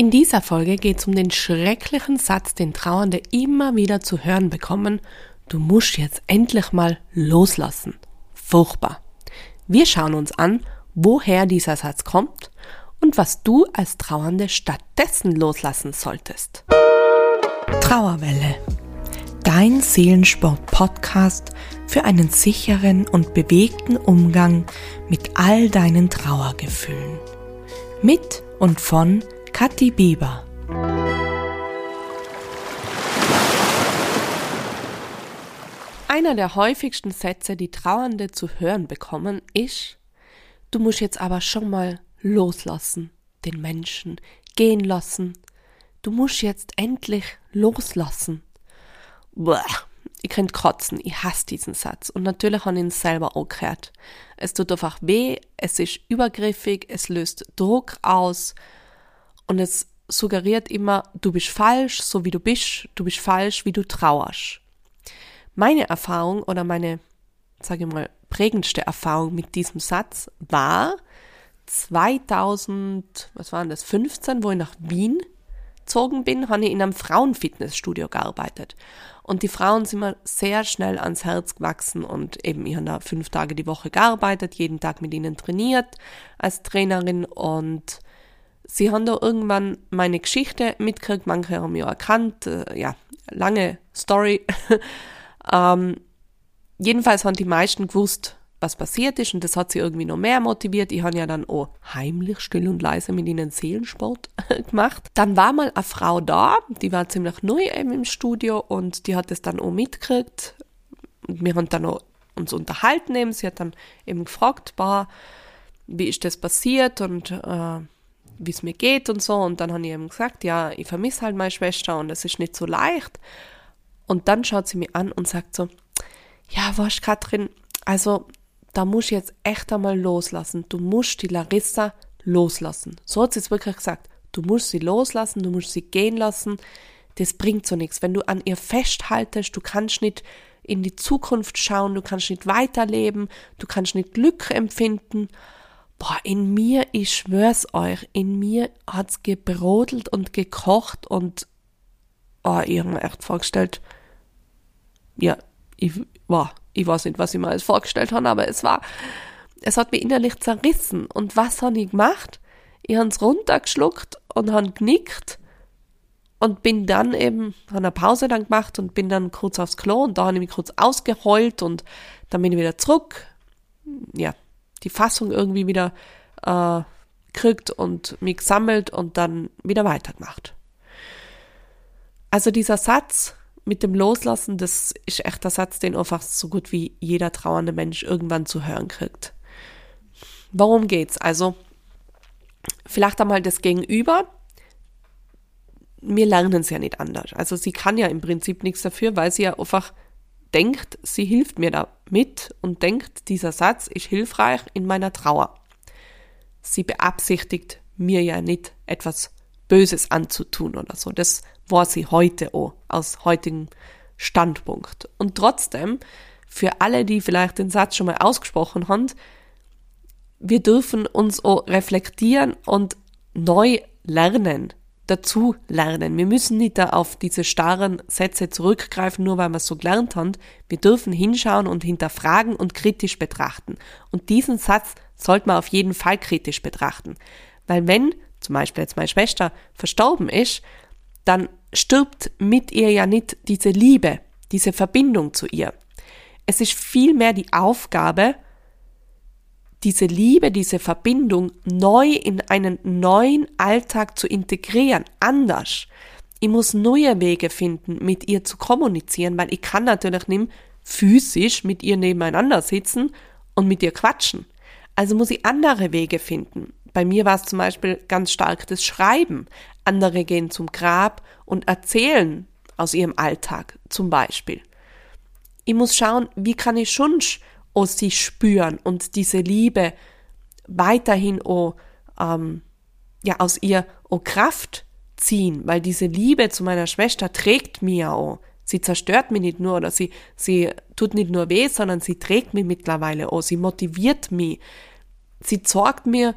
In dieser Folge geht es um den schrecklichen Satz, den Trauernde immer wieder zu hören bekommen, du musst jetzt endlich mal loslassen. Furchtbar. Wir schauen uns an, woher dieser Satz kommt und was du als Trauernde stattdessen loslassen solltest. Trauerwelle. Dein Seelensport-Podcast für einen sicheren und bewegten Umgang mit all deinen Trauergefühlen. Mit und von Kathi Bieber. Einer der häufigsten Sätze, die Trauernde zu hören bekommen, ist, du musst jetzt aber schon mal loslassen, den Menschen gehen lassen. Du musst jetzt endlich loslassen. Bäh, ich könnte kotzen, ich hasse diesen Satz. Und natürlich habe ich ihn selber auch gehört. Es tut einfach weh, es ist übergriffig, es löst Druck aus, und es suggeriert immer, du bist falsch, so wie du bist, du bist falsch, wie du trauerst. Meine Erfahrung oder meine, sage ich mal, prägendste Erfahrung mit diesem Satz war 2000, was war das, 15, wo ich nach Wien gezogen bin, habe ich in einem Frauenfitnessstudio gearbeitet. Und die Frauen sind mir sehr schnell ans Herz gewachsen und eben, ich habe da fünf Tage die Woche gearbeitet, jeden Tag mit ihnen trainiert als Trainerin und sie haben da irgendwann meine Geschichte mitgekriegt, manche haben mich erkannt, äh, ja, lange Story. ähm, jedenfalls haben die meisten gewusst, was passiert ist und das hat sie irgendwie noch mehr motiviert. Ich habe ja dann auch heimlich, still und leise mit ihnen Seelensport gemacht. Dann war mal eine Frau da, die war ziemlich neu eben im Studio und die hat es dann auch mitgekriegt. Und wir haben dann auch uns unterhalten eben. Sie hat dann eben gefragt, bah, wie ist das passiert und äh, wie es mir geht und so. Und dann habe ich ihm gesagt, ja, ich vermisse halt meine Schwester und es ist nicht so leicht. Und dann schaut sie mich an und sagt so, ja, weißt Katrin, also da muss ich jetzt echt einmal loslassen. Du musst die Larissa loslassen. So hat sie es wirklich gesagt. Du musst sie loslassen, du musst sie gehen lassen. Das bringt so nichts. Wenn du an ihr festhaltest, du kannst nicht in die Zukunft schauen, du kannst nicht weiterleben, du kannst nicht Glück empfinden boah, in mir, ich schwör's euch, in mir hat's gebrodelt und gekocht und oh, ich habe mir echt vorgestellt, ja, ich, boah, ich weiß nicht, was ich mir alles vorgestellt habe, aber es war, es hat mich innerlich zerrissen. Und was habe ich gemacht? Ich habe es runtergeschluckt und habe genickt und bin dann eben, habe eine Pause dann gemacht und bin dann kurz aufs Klo und da habe ich mich kurz ausgeheult und dann bin ich wieder zurück. Ja, die Fassung irgendwie wieder äh, kriegt und mich sammelt und dann wieder weitergemacht. Also dieser Satz mit dem Loslassen, das ist echt der Satz, den einfach so gut wie jeder trauernde Mensch irgendwann zu hören kriegt. Worum geht's? Also vielleicht einmal das Gegenüber. Wir lernen es ja nicht anders. Also sie kann ja im Prinzip nichts dafür, weil sie ja einfach denkt, sie hilft mir damit und denkt, dieser Satz ist hilfreich in meiner Trauer. Sie beabsichtigt mir ja nicht etwas Böses anzutun oder so. Das war sie heute auch, aus heutigem Standpunkt. Und trotzdem, für alle, die vielleicht den Satz schon mal ausgesprochen haben, wir dürfen uns auch reflektieren und neu lernen dazu lernen. Wir müssen nicht da auf diese starren Sätze zurückgreifen, nur weil wir es so gelernt haben. Wir dürfen hinschauen und hinterfragen und kritisch betrachten. Und diesen Satz sollte man auf jeden Fall kritisch betrachten. Weil wenn zum Beispiel jetzt meine Schwester verstorben ist, dann stirbt mit ihr ja nicht diese Liebe, diese Verbindung zu ihr. Es ist vielmehr die Aufgabe, diese Liebe, diese Verbindung neu in einen neuen Alltag zu integrieren, anders. Ich muss neue Wege finden, mit ihr zu kommunizieren, weil ich kann natürlich nicht physisch mit ihr nebeneinander sitzen und mit ihr quatschen. Also muss ich andere Wege finden. Bei mir war es zum Beispiel ganz stark das Schreiben. Andere gehen zum Grab und erzählen aus ihrem Alltag zum Beispiel. Ich muss schauen, wie kann ich schon auch sie spüren und diese Liebe weiterhin auch, ähm, ja, aus ihr auch Kraft ziehen, weil diese Liebe zu meiner Schwester trägt mir auch. Sie zerstört mich nicht nur oder sie, sie tut nicht nur weh, sondern sie trägt mich mittlerweile auch. Sie motiviert mich. Sie sorgt mir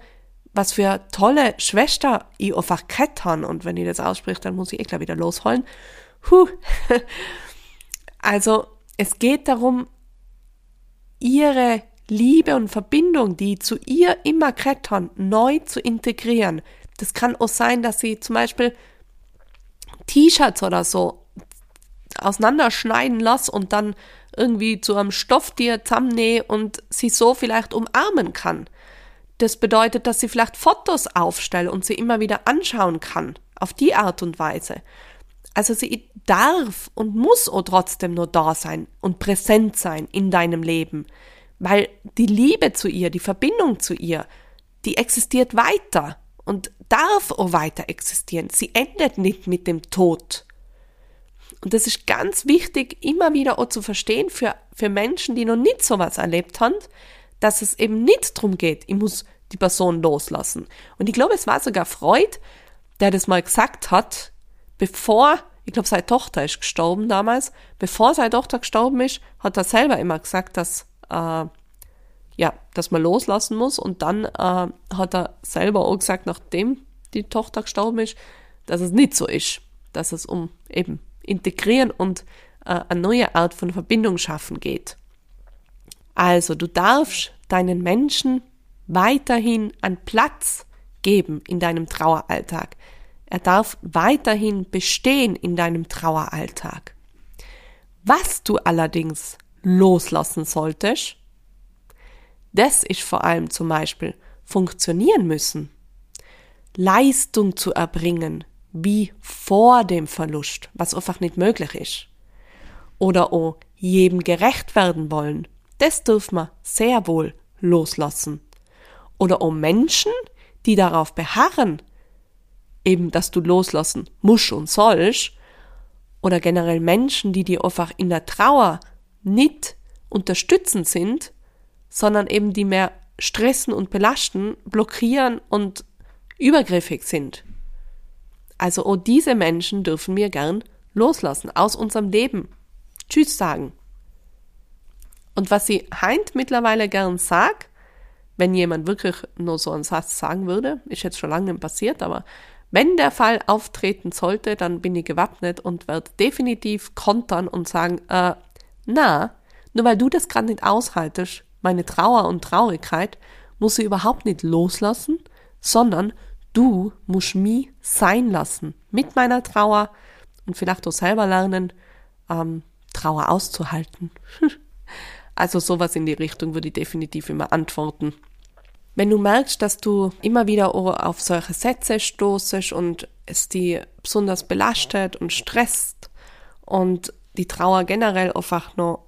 was für tolle Schwester ich einfach gehabt habe. Und wenn ich das ausspricht, dann muss ich eh gleich wieder losholen. Huh. Also, es geht darum, ihre Liebe und Verbindung, die zu ihr immer gehabt haben, neu zu integrieren. Das kann auch sein, dass sie zum Beispiel T-Shirts oder so auseinanderschneiden lässt und dann irgendwie zu einem Stofftier zusammennähe und sie so vielleicht umarmen kann. Das bedeutet, dass sie vielleicht Fotos aufstellt und sie immer wieder anschauen kann. Auf die Art und Weise. Also sie darf und muss auch trotzdem nur da sein und präsent sein in deinem Leben. Weil die Liebe zu ihr, die Verbindung zu ihr, die existiert weiter und darf auch weiter existieren. Sie endet nicht mit dem Tod. Und das ist ganz wichtig, immer wieder auch zu verstehen für, für Menschen, die noch nicht sowas erlebt haben, dass es eben nicht darum geht, ich muss die Person loslassen. Und ich glaube, es war sogar Freud, der das mal gesagt hat, bevor, ich glaube, seine Tochter ist gestorben damals, bevor seine Tochter gestorben ist, hat er selber immer gesagt, dass, äh, ja, dass man loslassen muss. Und dann äh, hat er selber auch gesagt, nachdem die Tochter gestorben ist, dass es nicht so ist, dass es um eben integrieren und äh, eine neue Art von Verbindung schaffen geht. Also du darfst deinen Menschen weiterhin einen Platz geben in deinem Traueralltag. Er darf weiterhin bestehen in deinem Traueralltag. Was du allerdings loslassen solltest, das ist vor allem zum Beispiel funktionieren müssen, Leistung zu erbringen, wie vor dem Verlust, was einfach nicht möglich ist. Oder auch jedem gerecht werden wollen, das dürfen wir sehr wohl loslassen. Oder auch Menschen, die darauf beharren, eben, dass du loslassen musst und sollst, oder generell Menschen, die dir einfach in der Trauer nicht unterstützend sind, sondern eben die mehr stressen und belasten, blockieren und übergriffig sind. Also auch diese Menschen dürfen wir gern loslassen aus unserem Leben. Tschüss sagen. Und was sie heint mittlerweile gern sagt, wenn jemand wirklich nur so einen Satz sagen würde, ist jetzt schon lange passiert, aber wenn der Fall auftreten sollte, dann bin ich gewappnet und werde definitiv kontern und sagen, äh, na, nur weil du das gerade nicht aushaltest, meine Trauer und Traurigkeit, muss sie überhaupt nicht loslassen, sondern du musst mich sein lassen mit meiner Trauer und vielleicht auch selber lernen, ähm, Trauer auszuhalten. Also sowas in die Richtung würde ich definitiv immer antworten. Wenn du merkst, dass du immer wieder auf solche Sätze stoßest und es die besonders belastet und stresst und die Trauer generell einfach noch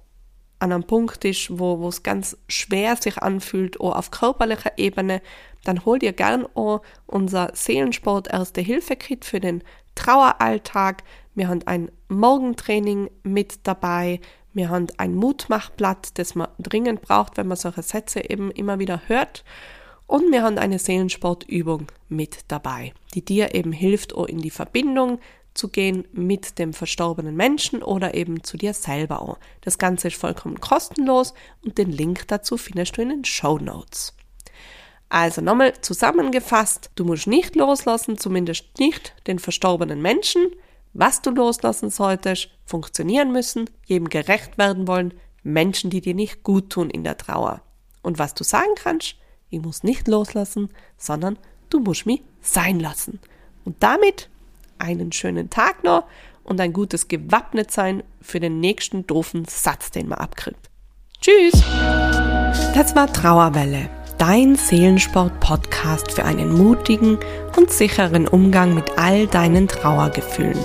an einem Punkt ist, wo, wo es ganz schwer sich anfühlt, auch auf körperlicher Ebene, dann hol dir gern auch unser Seelensport Erste Hilfe Kit für den Traueralltag. Wir haben ein Morgentraining mit dabei. Wir haben ein Mutmachblatt, das man dringend braucht, wenn man solche Sätze eben immer wieder hört. Und wir haben eine Seelensportübung mit dabei, die dir eben hilft, auch in die Verbindung zu gehen mit dem verstorbenen Menschen oder eben zu dir selber auch. Das Ganze ist vollkommen kostenlos und den Link dazu findest du in den Show Notes. Also nochmal zusammengefasst, du musst nicht loslassen, zumindest nicht den verstorbenen Menschen, was du loslassen solltest, funktionieren müssen, jedem gerecht werden wollen, Menschen, die dir nicht gut tun in der Trauer. Und was du sagen kannst, ich muss nicht loslassen, sondern du musst mich sein lassen. Und damit einen schönen Tag noch und ein gutes Gewappnetsein für den nächsten doofen Satz, den man abkriegt. Tschüss! Das war Trauerwelle, dein Seelensport-Podcast für einen mutigen und sicheren Umgang mit all deinen Trauergefühlen